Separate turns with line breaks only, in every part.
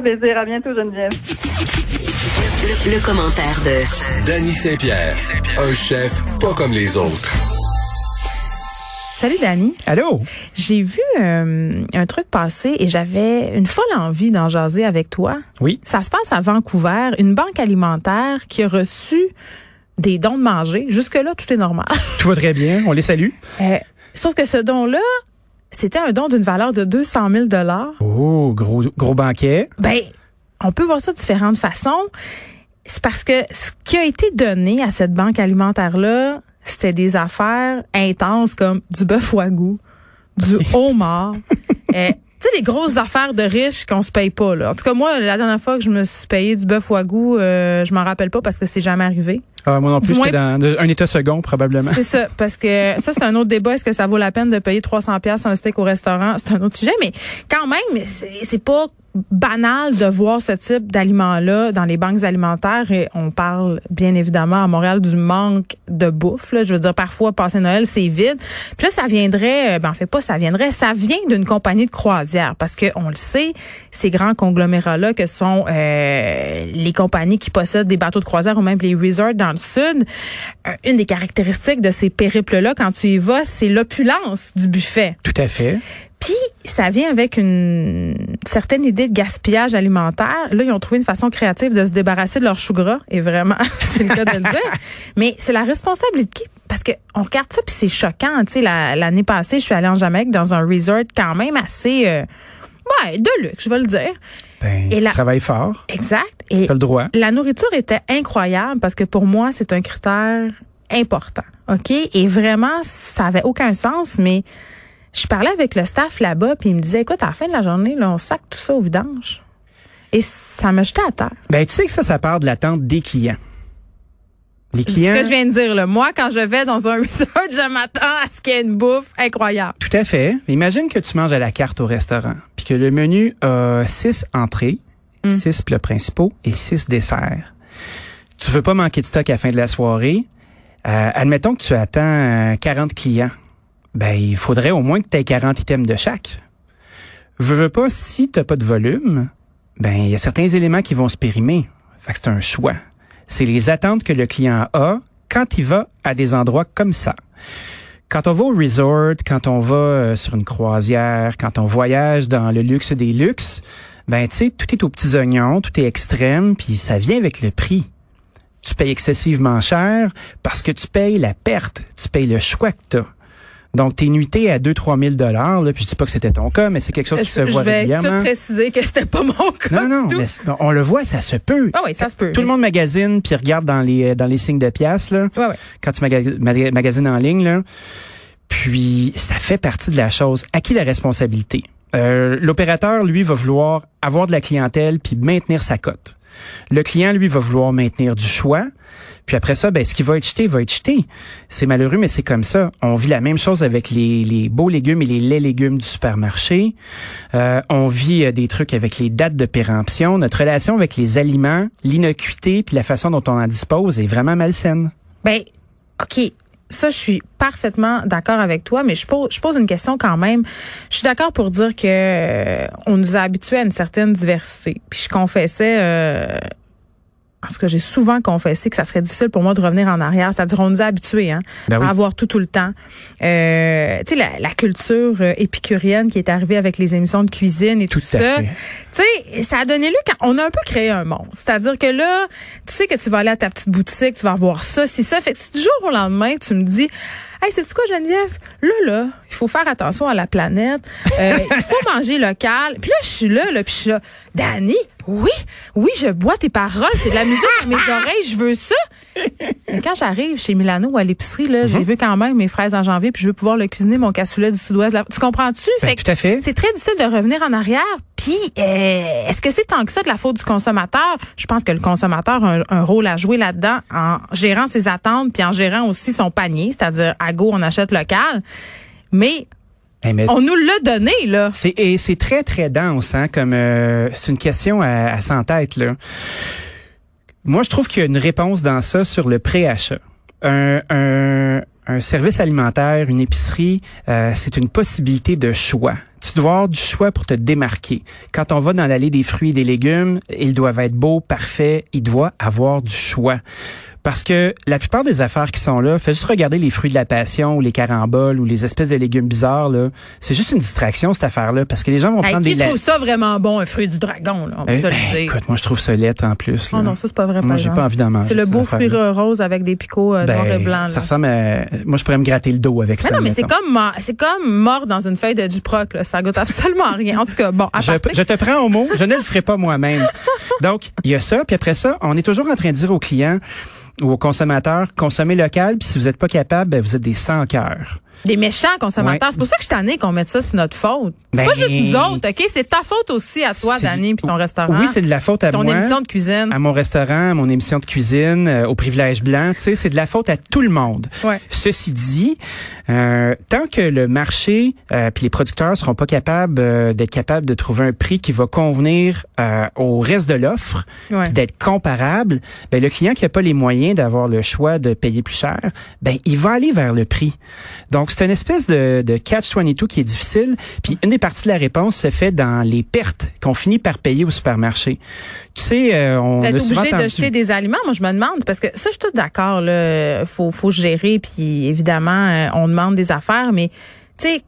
plaisir. À bientôt, Geneviève.
Le, le commentaire de
Danny Saint-Pierre, un chef pas comme les autres.
Salut Dani.
Allô?
J'ai vu euh, un truc passer et j'avais une folle envie d'en jaser avec toi.
Oui.
Ça se passe à Vancouver, une banque alimentaire qui a reçu des dons de manger. Jusque-là, tout est normal.
Tout va très bien. On les salue.
Euh, sauf que ce don-là, c'était un don d'une valeur de 200 000
Oh, gros, gros banquet.
Ben, on peut voir ça de différentes façons. C'est parce que ce qui a été donné à cette banque alimentaire-là, c'était des affaires intenses comme du bœuf wagyu, du homard. euh, tu sais, les grosses affaires de riches qu'on se paye pas, là. En tout cas, moi, la dernière fois que je me suis payé du bœuf wagyu, euh, je m'en rappelle pas parce que c'est jamais arrivé.
Ah, moi non plus,
moins-
j'étais dans un état second, probablement.
C'est ça, parce que ça, c'est un autre débat. Est-ce que ça vaut la peine de payer 300 pièces un steak au restaurant? C'est un autre sujet, mais quand même, c'est c'est pas banal de voir ce type d'aliments-là dans les banques alimentaires et on parle bien évidemment à Montréal du manque de bouffe. Là. Je veux dire, parfois, passer Noël, c'est vide. Puis là, ça viendrait, euh, ben en fait pas ça viendrait, ça vient d'une compagnie de croisière parce que on le sait, ces grands conglomérats-là que sont euh, les compagnies qui possèdent des bateaux de croisière ou même les resorts dans le sud, euh, une des caractéristiques de ces périples-là, quand tu y vas, c'est l'opulence du buffet.
Tout à fait.
Puis, ça vient avec une certaine idée de gaspillage alimentaire. Là, ils ont trouvé une façon créative de se débarrasser de leur chou gras. Et vraiment, c'est le cas de le dire. Mais c'est la responsabilité de qui? Parce que on regarde ça, puis c'est choquant. Tu sais, la- l'année passée, je suis allée en Jamaïque dans un resort quand même assez... euh, ouais, de luxe, je vais le dire.
Ben,
Et la-
travailles fort.
Exact. Et
T'as le droit.
la nourriture était incroyable parce que pour moi, c'est un critère important. OK? Et vraiment, ça avait aucun sens, mais je parlais avec le staff là-bas, puis il me disait, écoute, à la fin de la journée, là, on sac tout ça au vidange. Et ça me jetait à terre.
Ben, tu sais que ça, ça part de l'attente des clients. Les
C'est ce
clients.
que je viens de dire. Là. Moi, quand je vais dans un resort, je m'attends à ce qu'il y ait une bouffe incroyable.
Tout à fait. Imagine que tu manges à la carte au restaurant, puis que le menu a six entrées, six plats principaux et six desserts. Tu veux pas manquer de stock à la fin de la soirée. Euh, admettons que tu attends euh, 40 clients. Ben, il faudrait au moins que tu aies 40 items de chaque. Veux, veux pas, si t'as pas de volume, ben, il y a certains éléments qui vont se périmer. Fait c'est un choix. C'est les attentes que le client a quand il va à des endroits comme ça. Quand on va au resort, quand on va euh, sur une croisière, quand on voyage dans le luxe des luxes, ben tu sais, tout est aux petits oignons, tout est extrême, puis ça vient avec le prix. Tu payes excessivement cher parce que tu payes la perte, tu payes le choix que t'as. Donc, t'es nuité à 2-3 000 dollars, là, puis je dis pas que c'était ton cas, mais c'est quelque chose qui se
Je, je
voit
vais
régulièrement.
suite préciser que c'était pas mon cas.
Non, non,
du tout.
mais on le voit, ça se peut.
Ah oui, ça se peut.
Tout le monde magasine puis regarde dans les dans les signes de pièces là.
Ouais, ouais.
Quand tu maga- maga- magasines en ligne là. Puis ça fait partie de la chose. À qui la responsabilité? Euh, L'opérateur lui va vouloir avoir de la clientèle puis maintenir sa cote. Le client lui va vouloir maintenir du choix. Puis après ça, ben, ce qui va être jeté, va être jeté. C'est malheureux, mais c'est comme ça. On vit la même chose avec les, les beaux légumes et les laits légumes du supermarché. Euh, on vit euh, des trucs avec les dates de péremption. Notre relation avec les aliments, l'innocuité, puis la façon dont on en dispose est vraiment malsaine.
Ben, OK. Ça, je suis parfaitement d'accord avec toi, mais je pose, je pose une question quand même. Je suis d'accord pour dire que euh, on nous a habitués à une certaine diversité. Puis je confessais, en tout cas, j'ai souvent confessé que ça serait difficile pour moi de revenir en arrière. C'est-à-dire, on nous a habitués hein,
Ben oui.
à avoir tout tout le temps. Euh, tu sais, la, la culture euh, épicurienne qui est arrivée avec les émissions de cuisine et tout,
Tout
ça. Tu sais, ça a donné lieu quand on a un peu créé un monde. C'est-à-dire que là, tu sais que tu vas aller à ta petite boutique, tu vas avoir ça, si ça. Fait que si du jour au lendemain, tu me dis, hey, c'est quoi, Geneviève? Là, là, il faut faire attention à la planète. Euh, il faut manger local. Puis là, je suis là, là, puis je suis là, Dani, oui, oui, je bois tes paroles. C'est de la musique à mes oreilles. Je veux ça. Mais quand j'arrive chez Milano ou à l'épicerie, là,
Mhm.
j'ai vu quand même mes fraises en janvier, puis je veux pouvoir le cuisiner, mon cassoulet du sud-ouest. Tu comprends-tu?
Ben,
Fait que
tout à fait.
c'est très difficile de revenir en arrière. Puis, euh, est-ce que c'est tant que ça de la faute du consommateur? Je pense que le consommateur a un, un rôle à jouer là-dedans en gérant ses attentes puis en gérant aussi son panier, c'est-à-dire à go, on achète local. Mais
Hey, mais
on nous l'a donné, là.
C'est et c'est très très dense hein, comme euh, c'est une question à, à 100 têtes là. Moi, je trouve qu'il y a une réponse dans ça sur le préachat. Un, un, service alimentaire, une épicerie, euh, c'est une possibilité de choix. Tu dois avoir du choix pour te démarquer. Quand on va dans l'allée des fruits et des légumes, ils doivent être beaux, parfaits, il doit avoir du choix. Parce que la plupart des affaires qui sont là, fais juste regarder les fruits de la passion ou les caramboles ou les espèces de légumes bizarres. là. C'est juste une distraction, cette affaire-là. Parce que les gens vont
Hey,
prendre
qui
des... la-
trouve ça vraiment bon, un fruit du dragon, là, on peut
Eh,
se le
ben,
dire.
écoute, moi, je trouve ça laid en plus. là.
Oh non, ça, c'est pas vrai,
Moi, j'ai pas envie d'en manger.
C'est le beau fruit rose avec des picots euh,
Ben,
noirs et blancs.
Ça
là.
ressemble à... Moi, je pourrais me gratter le dos avec
Mais
ça.
non, mais c'est comme, mort- c'est comme mort dans une feuille de Duproc, là. Ça goûte absolument rien. En tout cas, bon, à
Je, je te prends au mot, je ne le ferai pas moi-même. Donc, il y a ça, puis après ça, on est toujours en train de dire aux clients ou aux consommateurs, consommez local, puis si vous n'êtes pas capable, ben, vous êtes des sans cœur.
Des méchants consommateurs.
Ouais.
C'est pour ça que je tannée qu'on mette ça sur notre faute.
Ben,
pas juste nous autres, OK? C'est ta faute aussi à toi, Dani, puis ton restaurant.
Oui, c'est de la faute à
ton
moi.
émission de cuisine.
à mon restaurant, à mon émission de cuisine, euh, au privilège blanc, tu sais, c'est de la faute à tout le monde.
Ouais.
Ceci dit, euh, tant que le marché euh, puis les producteurs seront pas capables euh, d'être capables de trouver un prix qui va convenir euh, au reste de l'offre,
Ouais.
d'être comparable, ben le client qui a pas les moyens d'avoir le choix de payer plus cher, ben il va aller vers le prix. Donc c'est une espèce de, de catch 22 qui est difficile. Puis une des parties de la réponse se fait dans les pertes qu'on finit par payer au supermarché. Tu sais, euh, on a souvent
obligé de jeter des aliments, moi je me demande parce que ça je suis tout d'accord là, faut faut gérer puis évidemment euh, on demande des affaires mais tu sais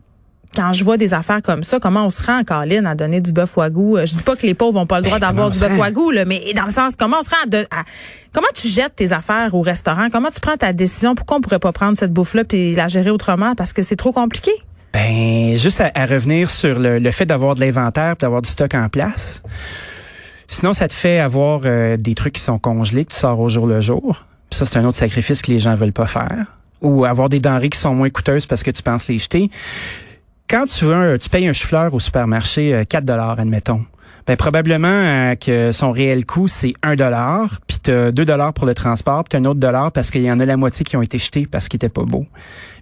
quand je vois des affaires comme ça, comment on se rend en Caroline à donner du bœuf wagyu? Euh, Je dis pas que les pauvres ont pas le droit
Ben,
d'avoir du bœuf wagyu, là, mais dans le sens, comment on se rend à, de- à- comment tu jettes tes affaires au restaurant? Comment tu prends ta décision? Pourquoi on pourrait pas prendre cette bouffe-là puis la gérer autrement? Parce que c'est trop compliqué.
Ben, juste à, à revenir sur le, le fait d'avoir de l'inventaire, d'avoir du stock en place. Sinon, ça te fait avoir euh, des trucs qui sont congelés, que tu sors au jour le jour. Puis ça, c'est un autre sacrifice que les gens veulent pas faire. Ou avoir des denrées qui sont moins coûteuses parce que tu penses les jeter. Quand tu veux, tu payes un chou-fleur au supermarché euh, 4 dollars, admettons. Ben probablement euh, que son réel coût c'est 1 dollar, puis t'as 2 dollars pour le transport, puis un autre dollar parce qu'il y en a la moitié qui ont été jetés parce qu'ils étaient pas beaux.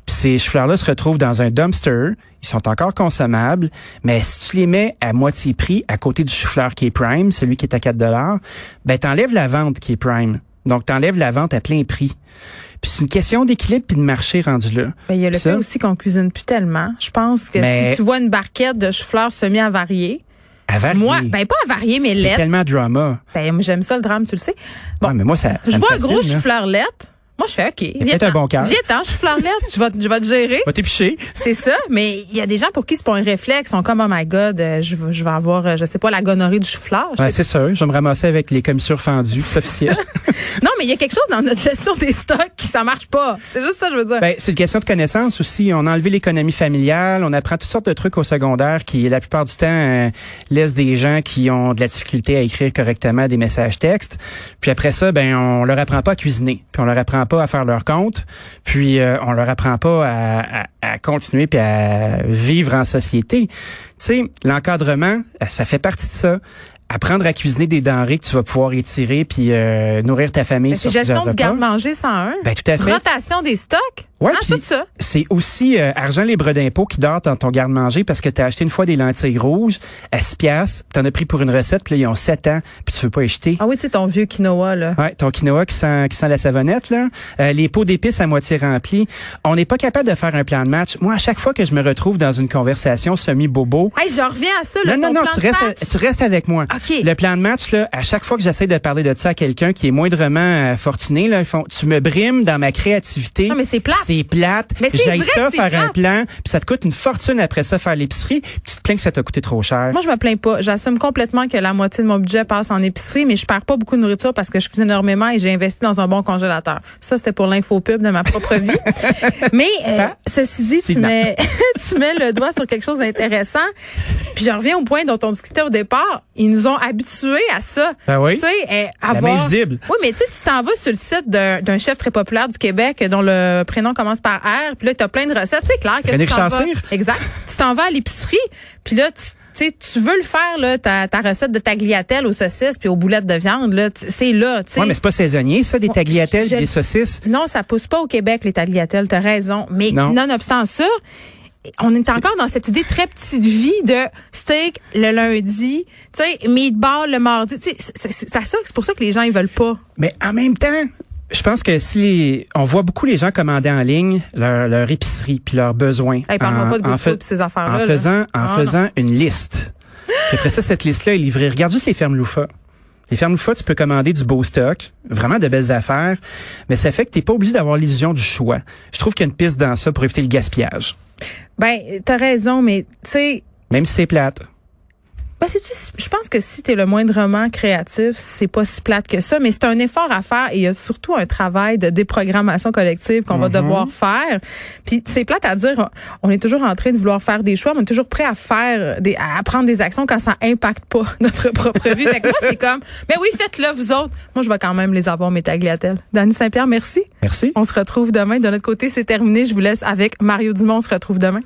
Puis ces chou-fleurs-là se retrouvent dans un dumpster, ils sont encore consommables, mais si tu les mets à moitié prix à côté du chou-fleur qui est prime, celui qui est à 4 dollars, ben t'enlèves la vente qui est prime. Donc t'enlèves la vente à plein prix. Puis c'est une question d'équilibre puis de marché rendu là.
Ben, il y a le
ça-
fait aussi qu'on cuisine plus tellement. Je pense que
Mais-
si tu vois une barquette de chou-fleurs semi-avariés,
À varier.
moi, ben pas avariés, mais
c'est
lettres.
tellement drama.
Ben, j'aime ça le drame, tu le sais. Bon,
Ouais, mais moi ça, ça
je vois un gros chou-fleur lettre. Moi, je fais OK.
peut-être un bon cœur.
Viens-t'en, chou-fleur lettre. Je vais, je vais te gérer.
Va t'épicher.
C'est ça, mais il y a des gens pour qui c'est pas un réflexe. Ils sont comme, oh my God, euh, je, vais- je vais avoir, euh, je sais pas, la gonorrhée du chou-fleur. Je
Ouais, c'est sûr. Je vais me ramasser avec les commissures fendues, c'est officiel.
Non, mais il y a quelque chose dans notre gestion des stocks qui ça marche pas. C'est juste ça, je veux dire.
ben, c'est une question de connaissance aussi. On a enlevé l'économie familiale, on apprend toutes sortes de trucs au secondaire qui, la plupart du temps, euh, laissent des gens qui ont de la difficulté à écrire correctement des messages textes. Puis après ça, ben, on leur apprend pas à cuisiner, puis on leur apprend pas à faire leur compte, puis euh, on leur apprend pas à, à- à continuer puis à vivre en société. Tu sais, l'encadrement, euh, ça fait partie de ça. Apprendre à cuisiner des denrées que tu vas pouvoir étirer puis euh, nourrir ta famille sur
c'est gestion du garde-manger 101.
Ben, tout à fait.
Rotation des stocks.
Ouais,
ah, ça.
c'est aussi euh, argent libre d'impôt qui dort dans ton garde-manger parce que tu as acheté une fois des lentilles rouges à 6 piastres, t'en as pris pour une recette, puis là, ils ont 7 ans, puis tu veux pas les jeter.
Ah oui, tu sais, ton vieux quinoa, là.
Ouais, ton quinoa qui sent, qui sent la savonnette, là. Euh, les pots d'épices à moitié remplis. On n'est pas capable de faire un plan de match. Moi, à chaque fois que je me retrouve dans une conversation semi-bobo,
Hey, je reviens à ça, là,
non,
ton
non, non, tu restes, tu restes avec moi.
OK.
Le plan de match, là, à chaque fois que j'essaie de parler de ça à quelqu'un qui est moindrement euh, fortuné, là, ils font, tu me brimes dans ma créativité.
Non, mais c'est plate.
C'est plate.
Mais c'est
J'aille ça, faire un plan, puis ça te coûte une fortune après ça, faire l'épicerie, puis tu te plains que ça t'a coûté trop cher.
Moi, je me plains pas. J'assume complètement que la moitié de mon budget passe en épicerie, mais je perds pas beaucoup de nourriture parce que je cuisine énormément et j'ai investi dans un bon congélateur. Ça, c'était pour l'infopub de ma propre vie. mais euh, ceci dit, tu mets, tu mets le doigt sur quelque chose d'intéressant. Puis je reviens au point dont on discutait au départ. Ils nous ont habitués à ça.
Ben oui.
Tu sais, euh,
La
avoir...
main visible.
Oui, mais tu sais, tu t'en vas sur le site d'un d'un chef très populaire du Québec dont le prénom commence par R, puis là, tu as plein de recettes. C'est clair que
René
tu t'en vas... Exact. Tu t'en vas à l'épicerie, puis là, tu tu tu veux le faire, là, ta, ta recette de tagliatelle aux saucisses puis aux boulettes de viande, là, tu- c'est là, tu sais.
Ouais, mais c'est pas saisonnier, ça, des
Bon,
tagliatelles,
je-
des saucisses?
Non, ça pousse pas au Québec, les tagliatelles, t'as raison. Mais
Non.
nonobstant ça, on est encore dans cette idée très petite vie de steak le lundi, tu sais, meatball le mardi. Tu sais, c'est ça, c'est pour ça que les gens ils veulent pas.
Mais en même temps, je pense que si on voit beaucoup les gens commander en ligne leur, leur épicerie puis leurs besoins
Hey,
en,
pas de
en fait-
ces
en
là.
faisant en
Ah,
faisant une liste. Après ça cette liste là est livrée. Regarde juste les fermes Loufa. Les fermes Loufa, tu peux commander du beau stock, vraiment de belles affaires, mais ça fait que t'es pas obligé d'avoir l'illusion du choix. Je trouve qu'il y a une piste dans ça pour éviter le gaspillage.
Ben, t'as raison, mais tu sais,
Même si c'est plate.
Ben, je pense que si tu es le moindrement créatif, c'est pas si plate que ça, mais c'est un effort à faire et il y a surtout un travail de déprogrammation collective qu'on va devoir faire. Puis c'est plate à dire, on est toujours en train de vouloir faire des choix, mais on est toujours prêt à faire des à prendre des actions quand ça impacte pas notre propre vie. Fait que moi c'est comme mais oui, faites-le vous autres. Moi je vais quand même les avoir mes tagliatelles. Dani Saint-Pierre, merci.
Merci.
On se retrouve demain. De notre côté, c'est terminé. Je vous laisse avec Mario Dumont. On se retrouve demain.